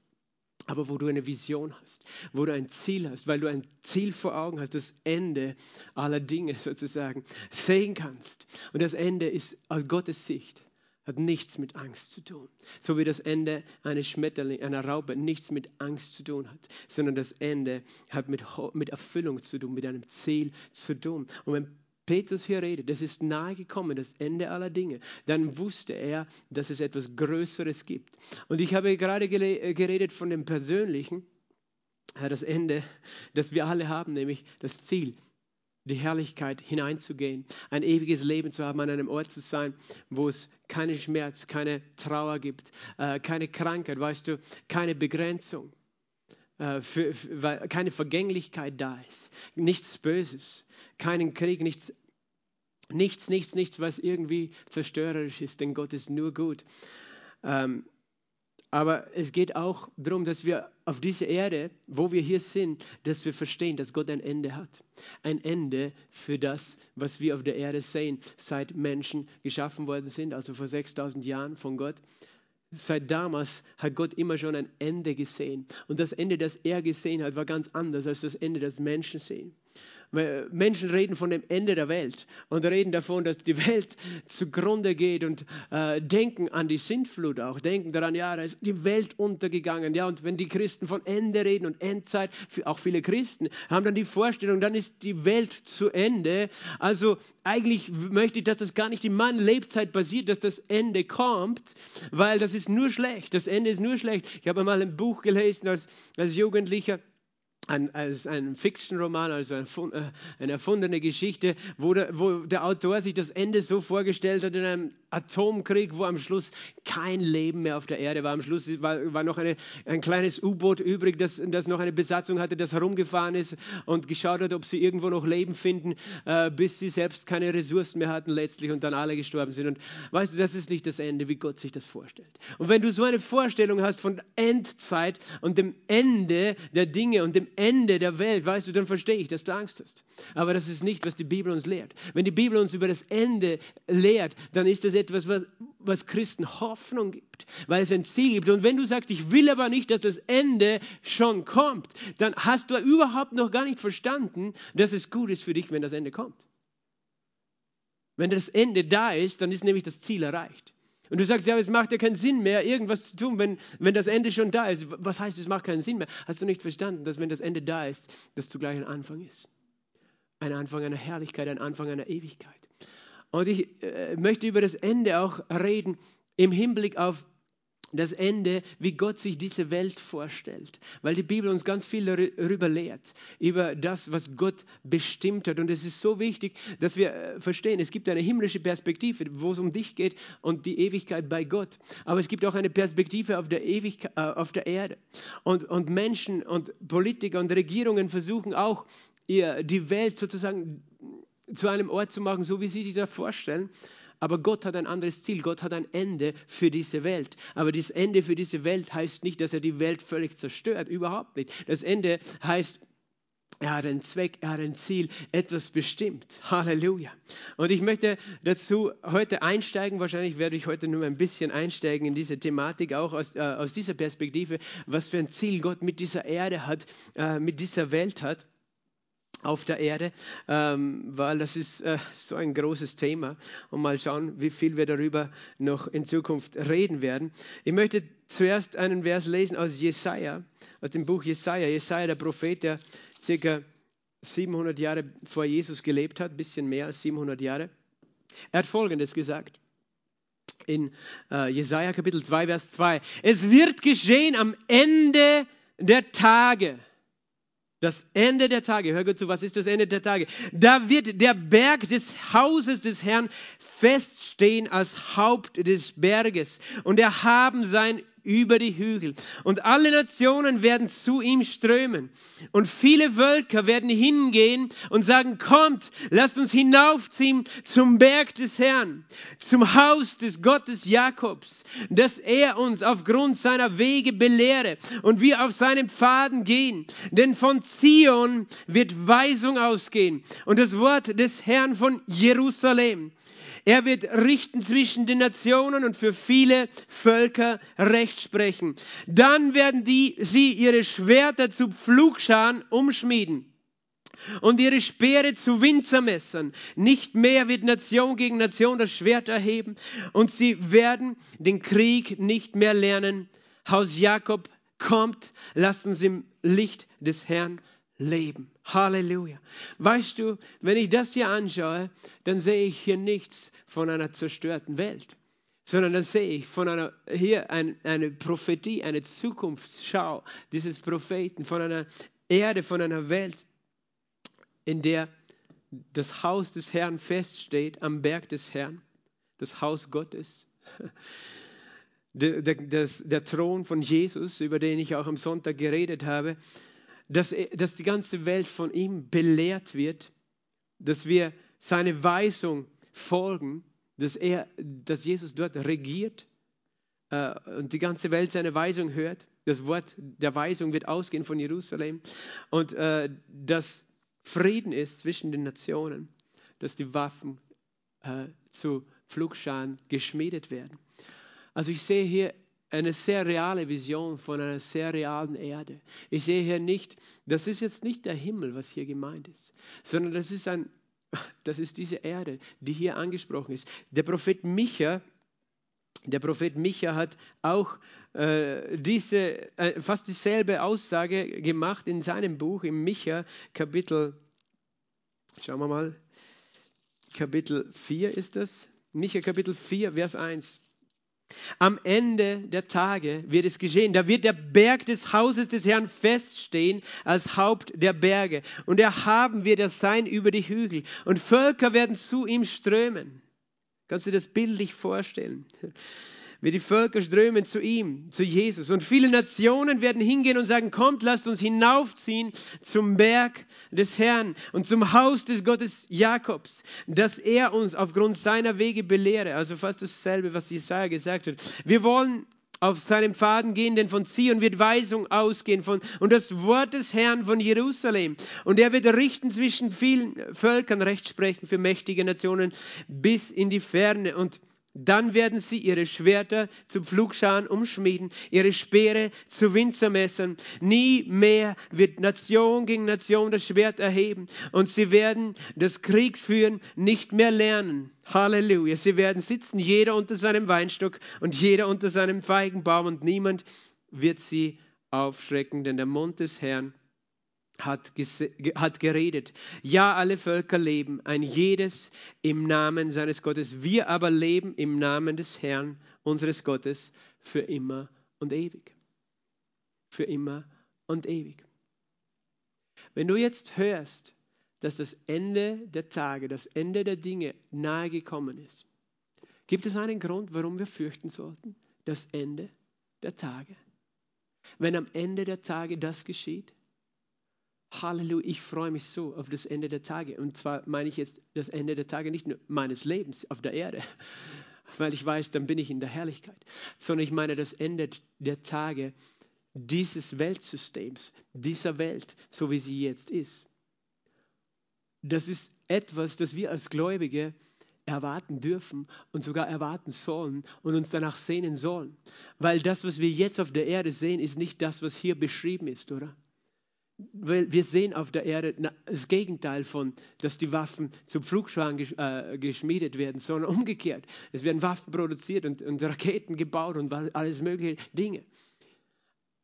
aber wo du eine Vision hast, wo du ein Ziel hast, weil du ein Ziel vor Augen hast, das Ende aller Dinge sozusagen sehen kannst. Und das Ende ist aus Gottes Sicht hat nichts mit Angst zu tun. So wie das Ende eines Schmetterling, einer Raupe nichts mit Angst zu tun hat, sondern das Ende hat mit, mit Erfüllung zu tun, mit einem Ziel zu tun. Und wenn Petrus hier redet, das ist nahe gekommen, das Ende aller Dinge, dann wusste er, dass es etwas Größeres gibt. Und ich habe gerade äh, geredet von dem Persönlichen, das Ende, das wir alle haben, nämlich das Ziel, die Herrlichkeit hineinzugehen, ein ewiges Leben zu haben, an einem Ort zu sein, wo es keinen Schmerz, keine Trauer gibt, äh, keine Krankheit, weißt du, keine Begrenzung. Äh, weil keine Vergänglichkeit da ist, nichts Böses, keinen Krieg, nichts, nichts, nichts, nichts, was irgendwie zerstörerisch ist, denn Gott ist nur gut. Ähm, Aber es geht auch darum, dass wir auf dieser Erde, wo wir hier sind, dass wir verstehen, dass Gott ein Ende hat. Ein Ende für das, was wir auf der Erde sehen, seit Menschen geschaffen worden sind, also vor 6000 Jahren von Gott. Seit damals hat Gott immer schon ein Ende gesehen. Und das Ende, das er gesehen hat, war ganz anders als das Ende, das Menschen sehen. Menschen reden von dem Ende der Welt und reden davon, dass die Welt zugrunde geht und äh, denken an die Sintflut auch, denken daran, ja, da ist die Welt untergegangen. Ja, und wenn die Christen von Ende reden und Endzeit, auch viele Christen haben dann die Vorstellung, dann ist die Welt zu Ende. Also eigentlich möchte ich, dass das gar nicht in meiner Lebzeit passiert, dass das Ende kommt, weil das ist nur schlecht. Das Ende ist nur schlecht. Ich habe mal ein Buch gelesen als, als Jugendlicher ein, als ein Fiction-Roman, also äh, eine erfundene Geschichte, wo der, wo der Autor sich das Ende so vorgestellt hat in einem Atomkrieg, wo am Schluss kein Leben mehr auf der Erde war. Am Schluss war, war noch eine, ein kleines U-Boot übrig, das, das noch eine Besatzung hatte, das herumgefahren ist und geschaut hat, ob sie irgendwo noch Leben finden, äh, bis sie selbst keine Ressourcen mehr hatten letztlich und dann alle gestorben sind. Und weißt du, das ist nicht das Ende, wie Gott sich das vorstellt. Und wenn du so eine Vorstellung hast von Endzeit und dem Ende der Dinge und dem Ende der Welt, weißt du, dann verstehe ich, dass du Angst hast. Aber das ist nicht, was die Bibel uns lehrt. Wenn die Bibel uns über das Ende lehrt, dann ist das etwas, was, was Christen Hoffnung gibt, weil es ein Ziel gibt. Und wenn du sagst, ich will aber nicht, dass das Ende schon kommt, dann hast du überhaupt noch gar nicht verstanden, dass es gut ist für dich, wenn das Ende kommt. Wenn das Ende da ist, dann ist nämlich das Ziel erreicht. Und du sagst, ja, es macht ja keinen Sinn mehr, irgendwas zu tun, wenn, wenn das Ende schon da ist. Was heißt, es macht keinen Sinn mehr? Hast du nicht verstanden, dass wenn das Ende da ist, das zugleich ein Anfang ist? Ein Anfang einer Herrlichkeit, ein Anfang einer Ewigkeit. Und ich äh, möchte über das Ende auch reden im Hinblick auf das Ende, wie Gott sich diese Welt vorstellt, weil die Bibel uns ganz viel darüber lehrt, über das, was Gott bestimmt hat. Und es ist so wichtig, dass wir äh, verstehen, es gibt eine himmlische Perspektive, wo es um dich geht und die Ewigkeit bei Gott. Aber es gibt auch eine Perspektive auf der, Ewigkeit, äh, auf der Erde. Und, und Menschen und Politiker und Regierungen versuchen auch, die Welt sozusagen zu einem Ort zu machen, so wie sie sich das vorstellen. Aber Gott hat ein anderes Ziel. Gott hat ein Ende für diese Welt. Aber das Ende für diese Welt heißt nicht, dass er die Welt völlig zerstört. Überhaupt nicht. Das Ende heißt, er hat einen Zweck, er hat ein Ziel, etwas bestimmt. Halleluja. Und ich möchte dazu heute einsteigen. Wahrscheinlich werde ich heute nur ein bisschen einsteigen in diese Thematik, auch aus, äh, aus dieser Perspektive, was für ein Ziel Gott mit dieser Erde hat, äh, mit dieser Welt hat auf der Erde, ähm, weil das ist äh, so ein großes Thema und mal schauen, wie viel wir darüber noch in Zukunft reden werden. Ich möchte zuerst einen Vers lesen aus Jesaja, aus dem Buch Jesaja. Jesaja, der Prophet, der circa 700 Jahre vor Jesus gelebt hat, bisschen mehr als 700 Jahre. Er hat Folgendes gesagt in äh, Jesaja Kapitel 2, Vers 2. Es wird geschehen am Ende der Tage das Ende der Tage, hör gut zu, was ist das Ende der Tage? Da wird der Berg des Hauses des Herrn feststehen als Haupt des Berges und erhaben sein über die Hügel. Und alle Nationen werden zu ihm strömen. Und viele Völker werden hingehen und sagen, kommt, lasst uns hinaufziehen zum Berg des Herrn, zum Haus des Gottes Jakobs, dass er uns aufgrund seiner Wege belehre und wir auf seinen Pfaden gehen. Denn von Zion wird Weisung ausgehen und das Wort des Herrn von Jerusalem. Er wird richten zwischen den Nationen und für viele Völker Recht sprechen. Dann werden die, sie ihre Schwerter zu Pflugscharen umschmieden und ihre Speere zu Winzermessern. Nicht mehr wird Nation gegen Nation das Schwert erheben und sie werden den Krieg nicht mehr lernen. Haus Jakob kommt, lasst uns im Licht des Herrn leben. Halleluja. Weißt du, wenn ich das hier anschaue, dann sehe ich hier nichts von einer zerstörten Welt, sondern dann sehe ich von einer, hier ein, eine Prophetie, eine Zukunftsschau dieses Propheten, von einer Erde, von einer Welt, in der das Haus des Herrn feststeht, am Berg des Herrn, das Haus Gottes. Der, der, der, Thron von Jesus, über den ich auch am Sonntag geredet habe, dass, dass die ganze Welt von ihm belehrt wird, dass wir seine Weisung folgen, dass, er, dass Jesus dort regiert äh, und die ganze Welt seine Weisung hört. Das Wort der Weisung wird ausgehen von Jerusalem und äh, dass Frieden ist zwischen den Nationen, dass die Waffen äh, zu Flugscharen geschmiedet werden. Also ich sehe hier eine sehr reale Vision von einer sehr realen Erde. Ich sehe hier nicht, das ist jetzt nicht der Himmel, was hier gemeint ist, sondern das ist ein, das ist diese Erde, die hier angesprochen ist. Der Prophet Micha der Prophet Micha hat auch äh, diese, äh, fast dieselbe Aussage gemacht in seinem Buch, im Micha Kapitel, schauen wir mal, Kapitel 4 ist das. Micha Kapitel 4, Vers 1. Am Ende der Tage wird es geschehen. Da wird der Berg des Hauses des Herrn feststehen als Haupt der Berge. Und erhaben wird er sein über die Hügel. Und Völker werden zu ihm strömen. Kannst du dir das bildlich vorstellen? Wie die Völker strömen zu ihm, zu Jesus. Und viele Nationen werden hingehen und sagen, kommt, lasst uns hinaufziehen zum Berg des Herrn und zum Haus des Gottes Jakobs, dass er uns aufgrund seiner Wege belehre. Also fast dasselbe, was Jesaja gesagt hat. Wir wollen auf seinem Faden gehen, denn von Zion wird Weisung ausgehen von, und das Wort des Herrn von Jerusalem. Und er wird richten zwischen vielen Völkern, Recht sprechen für mächtige Nationen bis in die Ferne. Und dann werden sie ihre Schwerter zu Pflugscharen umschmieden, ihre Speere zu Winzermessern. Nie mehr wird Nation gegen Nation das Schwert erheben und sie werden das Kriegführen nicht mehr lernen. Halleluja. Sie werden sitzen, jeder unter seinem Weinstock und jeder unter seinem Feigenbaum und niemand wird sie aufschrecken, denn der Mund des Herrn hat, hat geredet. Ja, alle Völker leben, ein jedes im Namen seines Gottes. Wir aber leben im Namen des Herrn, unseres Gottes, für immer und ewig. Für immer und ewig. Wenn du jetzt hörst, dass das Ende der Tage, das Ende der Dinge nahe gekommen ist, gibt es einen Grund, warum wir fürchten sollten? Das Ende der Tage. Wenn am Ende der Tage das geschieht, Halleluja, ich freue mich so auf das Ende der Tage. Und zwar meine ich jetzt das Ende der Tage nicht nur meines Lebens auf der Erde, weil ich weiß, dann bin ich in der Herrlichkeit, sondern ich meine das Ende der Tage dieses Weltsystems, dieser Welt, so wie sie jetzt ist. Das ist etwas, das wir als Gläubige erwarten dürfen und sogar erwarten sollen und uns danach sehnen sollen. Weil das, was wir jetzt auf der Erde sehen, ist nicht das, was hier beschrieben ist, oder? Wir sehen auf der Erde das Gegenteil von, dass die Waffen zum Flugschwagen äh, geschmiedet werden, sondern umgekehrt. Es werden Waffen produziert und, und Raketen gebaut und alles mögliche Dinge.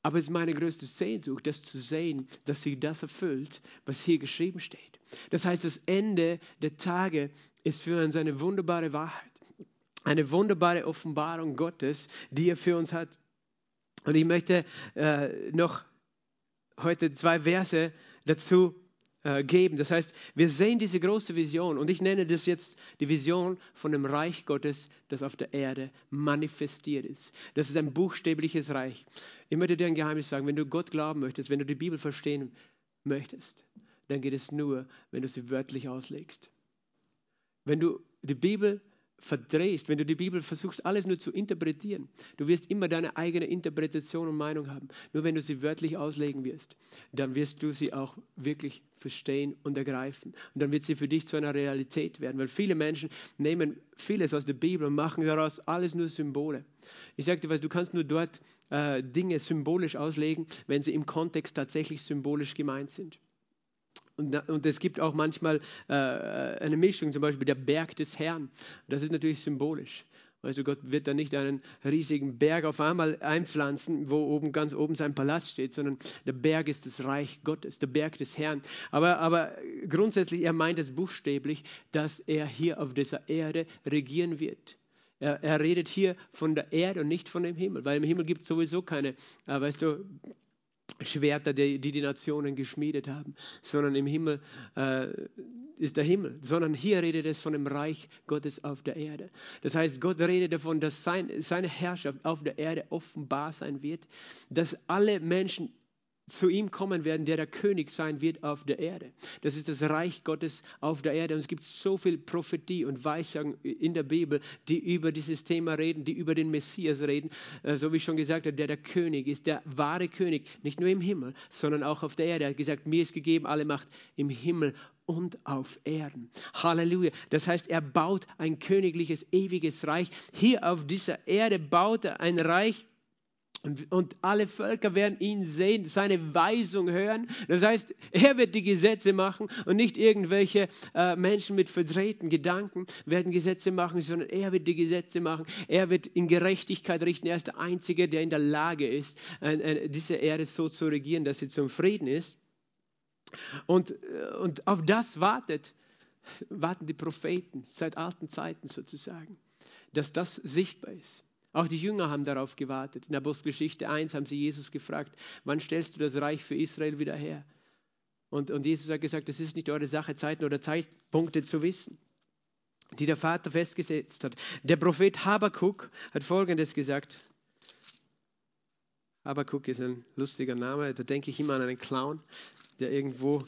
Aber es ist meine größte Sehnsucht, das zu sehen, dass sich das erfüllt, was hier geschrieben steht. Das heißt, das Ende der Tage ist für uns eine wunderbare Wahrheit, eine wunderbare Offenbarung Gottes, die er für uns hat. Und ich möchte äh, noch heute zwei Verse dazu äh, geben. Das heißt, wir sehen diese große Vision und ich nenne das jetzt die Vision von dem Reich Gottes, das auf der Erde manifestiert ist. Das ist ein buchstäbliches Reich. Ich möchte dir ein Geheimnis sagen, wenn du Gott glauben möchtest, wenn du die Bibel verstehen möchtest, dann geht es nur, wenn du sie wörtlich auslegst. Wenn du die Bibel verdrehst, wenn du die Bibel versuchst, alles nur zu interpretieren, du wirst immer deine eigene Interpretation und Meinung haben. Nur wenn du sie wörtlich auslegen wirst, dann wirst du sie auch wirklich verstehen und ergreifen. Und dann wird sie für dich zu einer Realität werden, weil viele Menschen nehmen vieles aus der Bibel und machen daraus alles nur Symbole. Ich sagte, du kannst nur dort äh, Dinge symbolisch auslegen, wenn sie im Kontext tatsächlich symbolisch gemeint sind. Und, und es gibt auch manchmal äh, eine Mischung, zum Beispiel der Berg des Herrn. Das ist natürlich symbolisch. Weißt du, Gott wird da nicht einen riesigen Berg auf einmal einpflanzen, wo oben ganz oben sein Palast steht, sondern der Berg ist das Reich Gottes, der Berg des Herrn. Aber, aber grundsätzlich, er meint es buchstäblich, dass er hier auf dieser Erde regieren wird. Er, er, redet hier von der Erde und nicht von dem Himmel, weil im Himmel gibt es sowieso keine, äh, weißt du, Schwerter, die, die die Nationen geschmiedet haben, sondern im Himmel äh, ist der Himmel, sondern hier redet es von dem Reich Gottes auf der Erde. Das heißt, Gott redet davon, dass sein, seine Herrschaft auf der Erde offenbar sein wird, dass alle Menschen zu ihm kommen werden, der der König sein wird auf der Erde. Das ist das Reich Gottes auf der Erde. Und es gibt so viel Prophetie und Weissagen in der Bibel, die über dieses Thema reden, die über den Messias reden. Äh, so wie ich schon gesagt habe, der der König ist, der wahre König, nicht nur im Himmel, sondern auch auf der Erde. Er hat gesagt, mir ist gegeben alle Macht im Himmel und auf Erden. Halleluja. Das heißt, er baut ein königliches, ewiges Reich. Hier auf dieser Erde baut er ein Reich, und, und, alle Völker werden ihn sehen, seine Weisung hören. Das heißt, er wird die Gesetze machen und nicht irgendwelche äh, Menschen mit verdrehten Gedanken werden Gesetze machen, sondern er wird die Gesetze machen. Er wird in Gerechtigkeit richten. Er ist der Einzige, der in der Lage ist, äh, äh, diese Erde so zu regieren, dass sie zum Frieden ist. Und, äh, und auf das wartet, warten die Propheten seit alten Zeiten sozusagen, dass das sichtbar ist. Auch die Jünger haben darauf gewartet. In Apostelgeschichte 1 haben sie Jesus gefragt, wann stellst du das Reich für Israel wieder her? Und, und Jesus hat gesagt, das ist nicht eure Sache, Zeiten oder Zeitpunkte zu wissen, die der Vater festgesetzt hat. Der Prophet Habakuk hat Folgendes gesagt. Habakuk ist ein lustiger Name, da denke ich immer an einen Clown, der irgendwo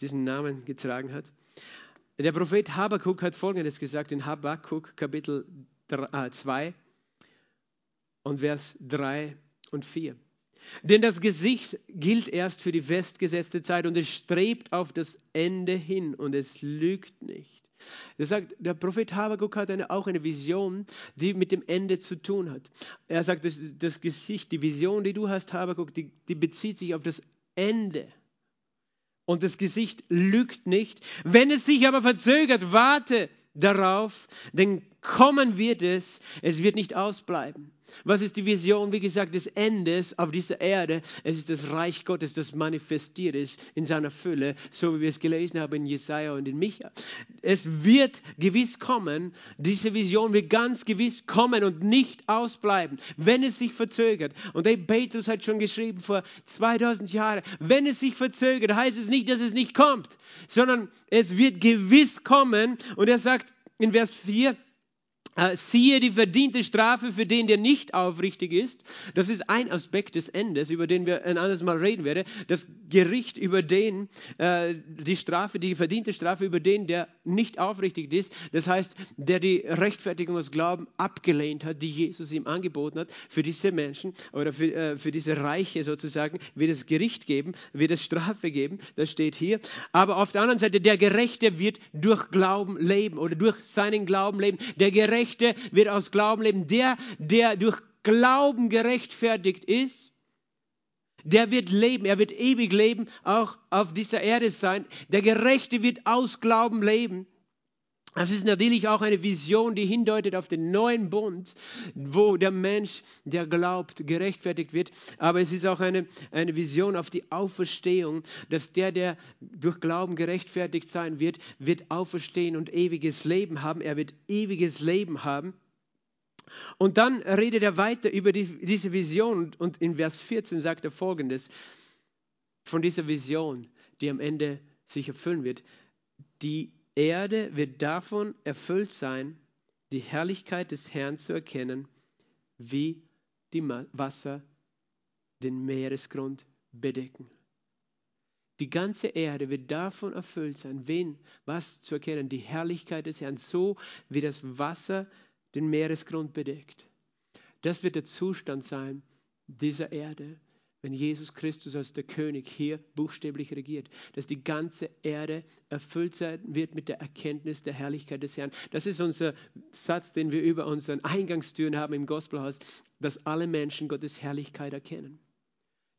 diesen Namen getragen hat. Der Prophet Habakuk hat Folgendes gesagt in Habakuk Kapitel 2, und Vers 3 und 4. Denn das Gesicht gilt erst für die festgesetzte Zeit und es strebt auf das Ende hin und es lügt nicht. Er sagt, der Prophet Habakuk hat eine, auch eine Vision, die mit dem Ende zu tun hat. Er sagt, das, das Gesicht, die Vision, die du hast, Habakuk, die, die bezieht sich auf das Ende. Und das Gesicht lügt nicht. Wenn es sich aber verzögert, warte darauf, denn kommen wird es, es wird nicht ausbleiben. Was ist die Vision, wie gesagt, des Endes auf dieser Erde? Es ist das Reich Gottes, das manifestiert ist in seiner Fülle, so wie wir es gelesen haben in Jesaja und in Micha. Es wird gewiss kommen, diese Vision wird ganz gewiss kommen und nicht ausbleiben, wenn es sich verzögert. Und der Petrus hat schon geschrieben vor 2000 Jahren, wenn es sich verzögert, heißt es nicht, dass es nicht kommt, sondern es wird gewiss kommen. Und er sagt in Vers 4, äh, siehe die verdiente Strafe für den, der nicht aufrichtig ist. Das ist ein Aspekt des Endes, über den wir ein anderes Mal reden werden. Das Gericht über den, äh, die Strafe, die verdiente Strafe über den, der nicht aufrichtig ist. Das heißt, der die Rechtfertigung aus Glauben abgelehnt hat, die Jesus ihm angeboten hat. Für diese Menschen oder für, äh, für diese Reiche sozusagen wird es Gericht geben, wird es Strafe geben. Das steht hier. Aber auf der anderen Seite, der Gerechte wird durch Glauben leben oder durch seinen Glauben leben. Der Gerechte Gerechte wird aus Glauben leben. Der, der durch Glauben gerechtfertigt ist, der wird leben, er wird ewig leben, auch auf dieser Erde sein. Der Gerechte wird aus Glauben leben. Das ist natürlich auch eine Vision, die hindeutet auf den neuen Bund, wo der Mensch, der glaubt, gerechtfertigt wird. Aber es ist auch eine, eine Vision auf die Auferstehung, dass der, der durch Glauben gerechtfertigt sein wird, wird auferstehen und ewiges Leben haben. Er wird ewiges Leben haben. Und dann redet er weiter über die, diese Vision und in Vers 14 sagt er folgendes von dieser Vision, die am Ende sich erfüllen wird. Die Erde wird davon erfüllt sein, die Herrlichkeit des Herrn zu erkennen, wie die Wasser den Meeresgrund bedecken. Die ganze Erde wird davon erfüllt sein, wen, was zu erkennen, die Herrlichkeit des Herrn, so wie das Wasser den Meeresgrund bedeckt. Das wird der Zustand sein dieser Erde wenn Jesus Christus als der König hier buchstäblich regiert, dass die ganze Erde erfüllt sein wird mit der Erkenntnis der Herrlichkeit des Herrn. Das ist unser Satz, den wir über unseren Eingangstüren haben im Gospelhaus, dass alle Menschen Gottes Herrlichkeit erkennen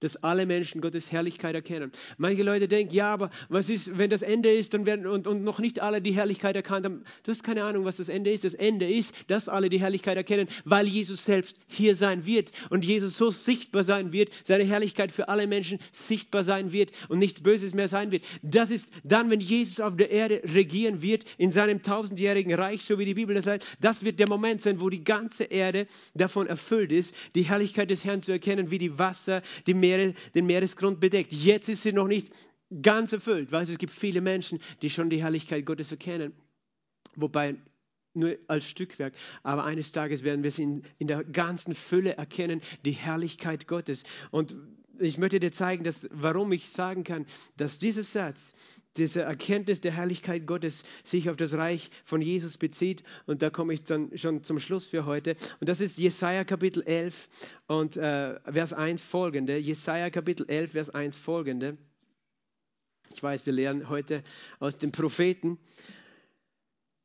dass alle Menschen Gottes Herrlichkeit erkennen. Manche Leute denken, ja, aber was ist, wenn das Ende ist dann werden, und, und noch nicht alle die Herrlichkeit erkannt haben? Du hast keine Ahnung, was das Ende ist. Das Ende ist, dass alle die Herrlichkeit erkennen, weil Jesus selbst hier sein wird und Jesus so sichtbar sein wird, seine Herrlichkeit für alle Menschen sichtbar sein wird und nichts Böses mehr sein wird. Das ist dann, wenn Jesus auf der Erde regieren wird, in seinem tausendjährigen Reich, so wie die Bibel das sagt, das wird der Moment sein, wo die ganze Erde davon erfüllt ist, die Herrlichkeit des Herrn zu erkennen, wie die Wasser, die Meer, Meere, den Meeresgrund bedeckt. Jetzt ist sie noch nicht ganz erfüllt. Weißt, es gibt viele Menschen, die schon die Herrlichkeit Gottes erkennen. Wobei nur als Stückwerk. Aber eines Tages werden wir sie in, in der ganzen Fülle erkennen, die Herrlichkeit Gottes. Und ich möchte dir zeigen, dass, warum ich sagen kann, dass dieser Satz, diese Erkenntnis der Herrlichkeit Gottes sich auf das Reich von Jesus bezieht. Und da komme ich dann schon zum Schluss für heute. Und das ist Jesaja Kapitel 11 und äh, Vers 1 folgende. Jesaja Kapitel 11, Vers 1 folgende. Ich weiß, wir lernen heute aus den Propheten.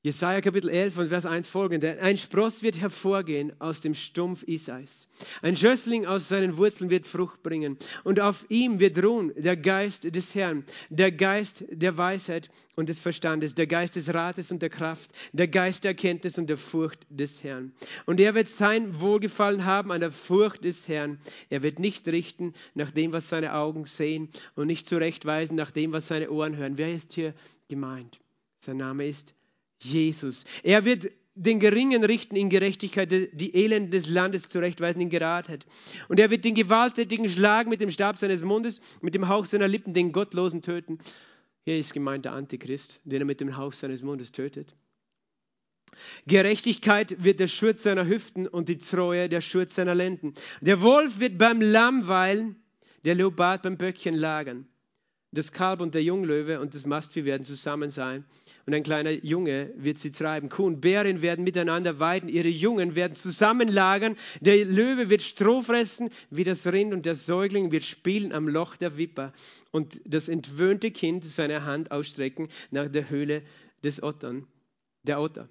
Jesaja Kapitel 11 und Vers 1 folgende. Ein Spross wird hervorgehen aus dem Stumpf Isais. Ein Schössling aus seinen Wurzeln wird Frucht bringen. Und auf ihm wird ruhen der Geist des Herrn, der Geist der Weisheit und des Verstandes, der Geist des Rates und der Kraft, der Geist der Erkenntnis und der Furcht des Herrn. Und er wird sein Wohlgefallen haben an der Furcht des Herrn. Er wird nicht richten nach dem, was seine Augen sehen und nicht zurechtweisen nach dem, was seine Ohren hören. Wer ist hier gemeint? Sein Name ist Jesus. Er wird den Geringen richten in Gerechtigkeit, die Elenden des Landes zurechtweisen in Geradheit. Und er wird den Gewalttätigen schlagen mit dem Stab seines Mundes, mit dem Hauch seiner Lippen, den Gottlosen töten. Hier ist gemeint der Antichrist, den er mit dem Hauch seines Mundes tötet. Gerechtigkeit wird der Schurz seiner Hüften und die Treue der Schurz seiner Lenden. Der Wolf wird beim Lamm weilen, der Leopard beim Böckchen lagern. Das Kalb und der Junglöwe und das Mastvieh werden zusammen sein und ein kleiner Junge wird sie treiben. Kuh und Bären werden miteinander weiden, ihre Jungen werden zusammenlagern. Der Löwe wird Stroh fressen wie das Rind und der Säugling wird spielen am Loch der Wipper und das entwöhnte Kind seine Hand ausstrecken nach der Höhle des Ottern, der Otter.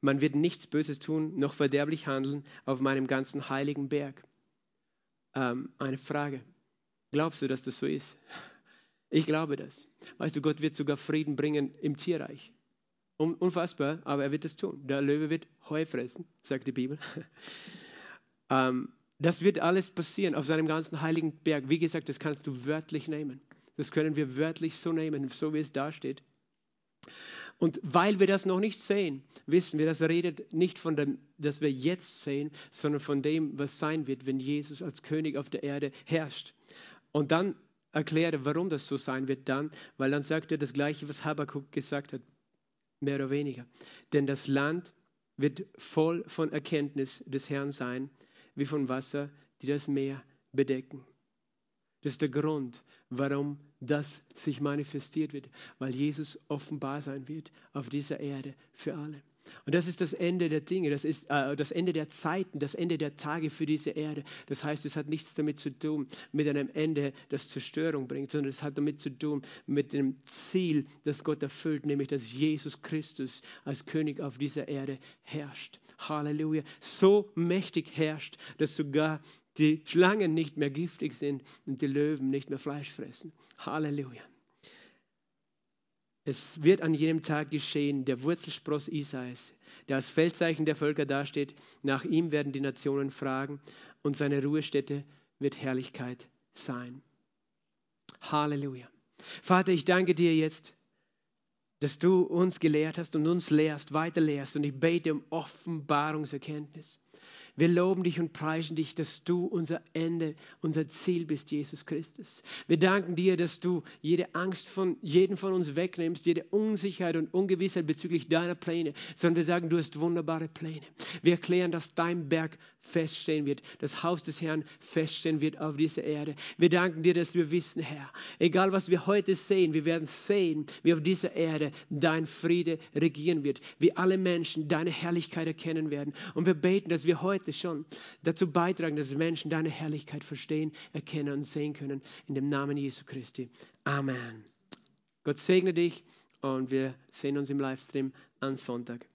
Man wird nichts Böses tun, noch verderblich handeln auf meinem ganzen heiligen Berg. Ähm, eine Frage. Glaubst du, dass das so ist? Ich glaube das. Weißt du, Gott wird sogar Frieden bringen im Tierreich. Unfassbar, aber er wird es tun. Der Löwe wird Heu fressen, sagt die Bibel. Ähm, das wird alles passieren auf seinem ganzen heiligen Berg. Wie gesagt, das kannst du wörtlich nehmen. Das können wir wörtlich so nehmen, so wie es da steht. Und weil wir das noch nicht sehen, wissen wir, das redet nicht von dem, das wir jetzt sehen, sondern von dem, was sein wird, wenn Jesus als König auf der Erde herrscht. Und dann erkläre, warum das so sein wird dann, weil dann sagt er das Gleiche, was Habakkuk gesagt hat, mehr oder weniger. Denn das Land wird voll von Erkenntnis des Herrn sein, wie von Wasser, die das Meer bedecken. Das ist der Grund, warum das sich manifestiert wird, weil Jesus offenbar sein wird auf dieser Erde für alle. Und das ist das Ende der Dinge, das ist äh, das Ende der Zeiten, das Ende der Tage für diese Erde. Das heißt, es hat nichts damit zu tun, mit einem Ende, das Zerstörung bringt, sondern es hat damit zu tun, mit dem Ziel, das Gott erfüllt, nämlich dass Jesus Christus als König auf dieser Erde herrscht. Halleluja. So mächtig herrscht, dass sogar die Schlangen nicht mehr giftig sind und die Löwen nicht mehr Fleisch fressen. Halleluja. Es wird an jenem Tag geschehen, der Wurzelspross Isais, der als Feldzeichen der Völker dasteht. Nach ihm werden die Nationen fragen und seine Ruhestätte wird Herrlichkeit sein. Halleluja. Vater, ich danke dir jetzt, dass du uns gelehrt hast und uns lehrst, weiter lehrst. Und ich bete um Offenbarungserkenntnis. Wir loben dich und preisen dich, dass du unser Ende, unser Ziel bist, Jesus Christus. Wir danken dir, dass du jede Angst von jedem von uns wegnimmst, jede Unsicherheit und Ungewissheit bezüglich deiner Pläne, sondern wir sagen, du hast wunderbare Pläne. Wir erklären, dass dein Berg feststehen wird, das Haus des Herrn feststehen wird auf dieser Erde. Wir danken dir, dass wir wissen, Herr, egal was wir heute sehen, wir werden sehen, wie auf dieser Erde dein Friede regieren wird, wie alle Menschen deine Herrlichkeit erkennen werden. Und wir beten, dass wir heute schon dazu beitragen, dass Menschen deine Herrlichkeit verstehen, erkennen und sehen können. In dem Namen Jesu Christi. Amen. Gott segne dich und wir sehen uns im Livestream am Sonntag.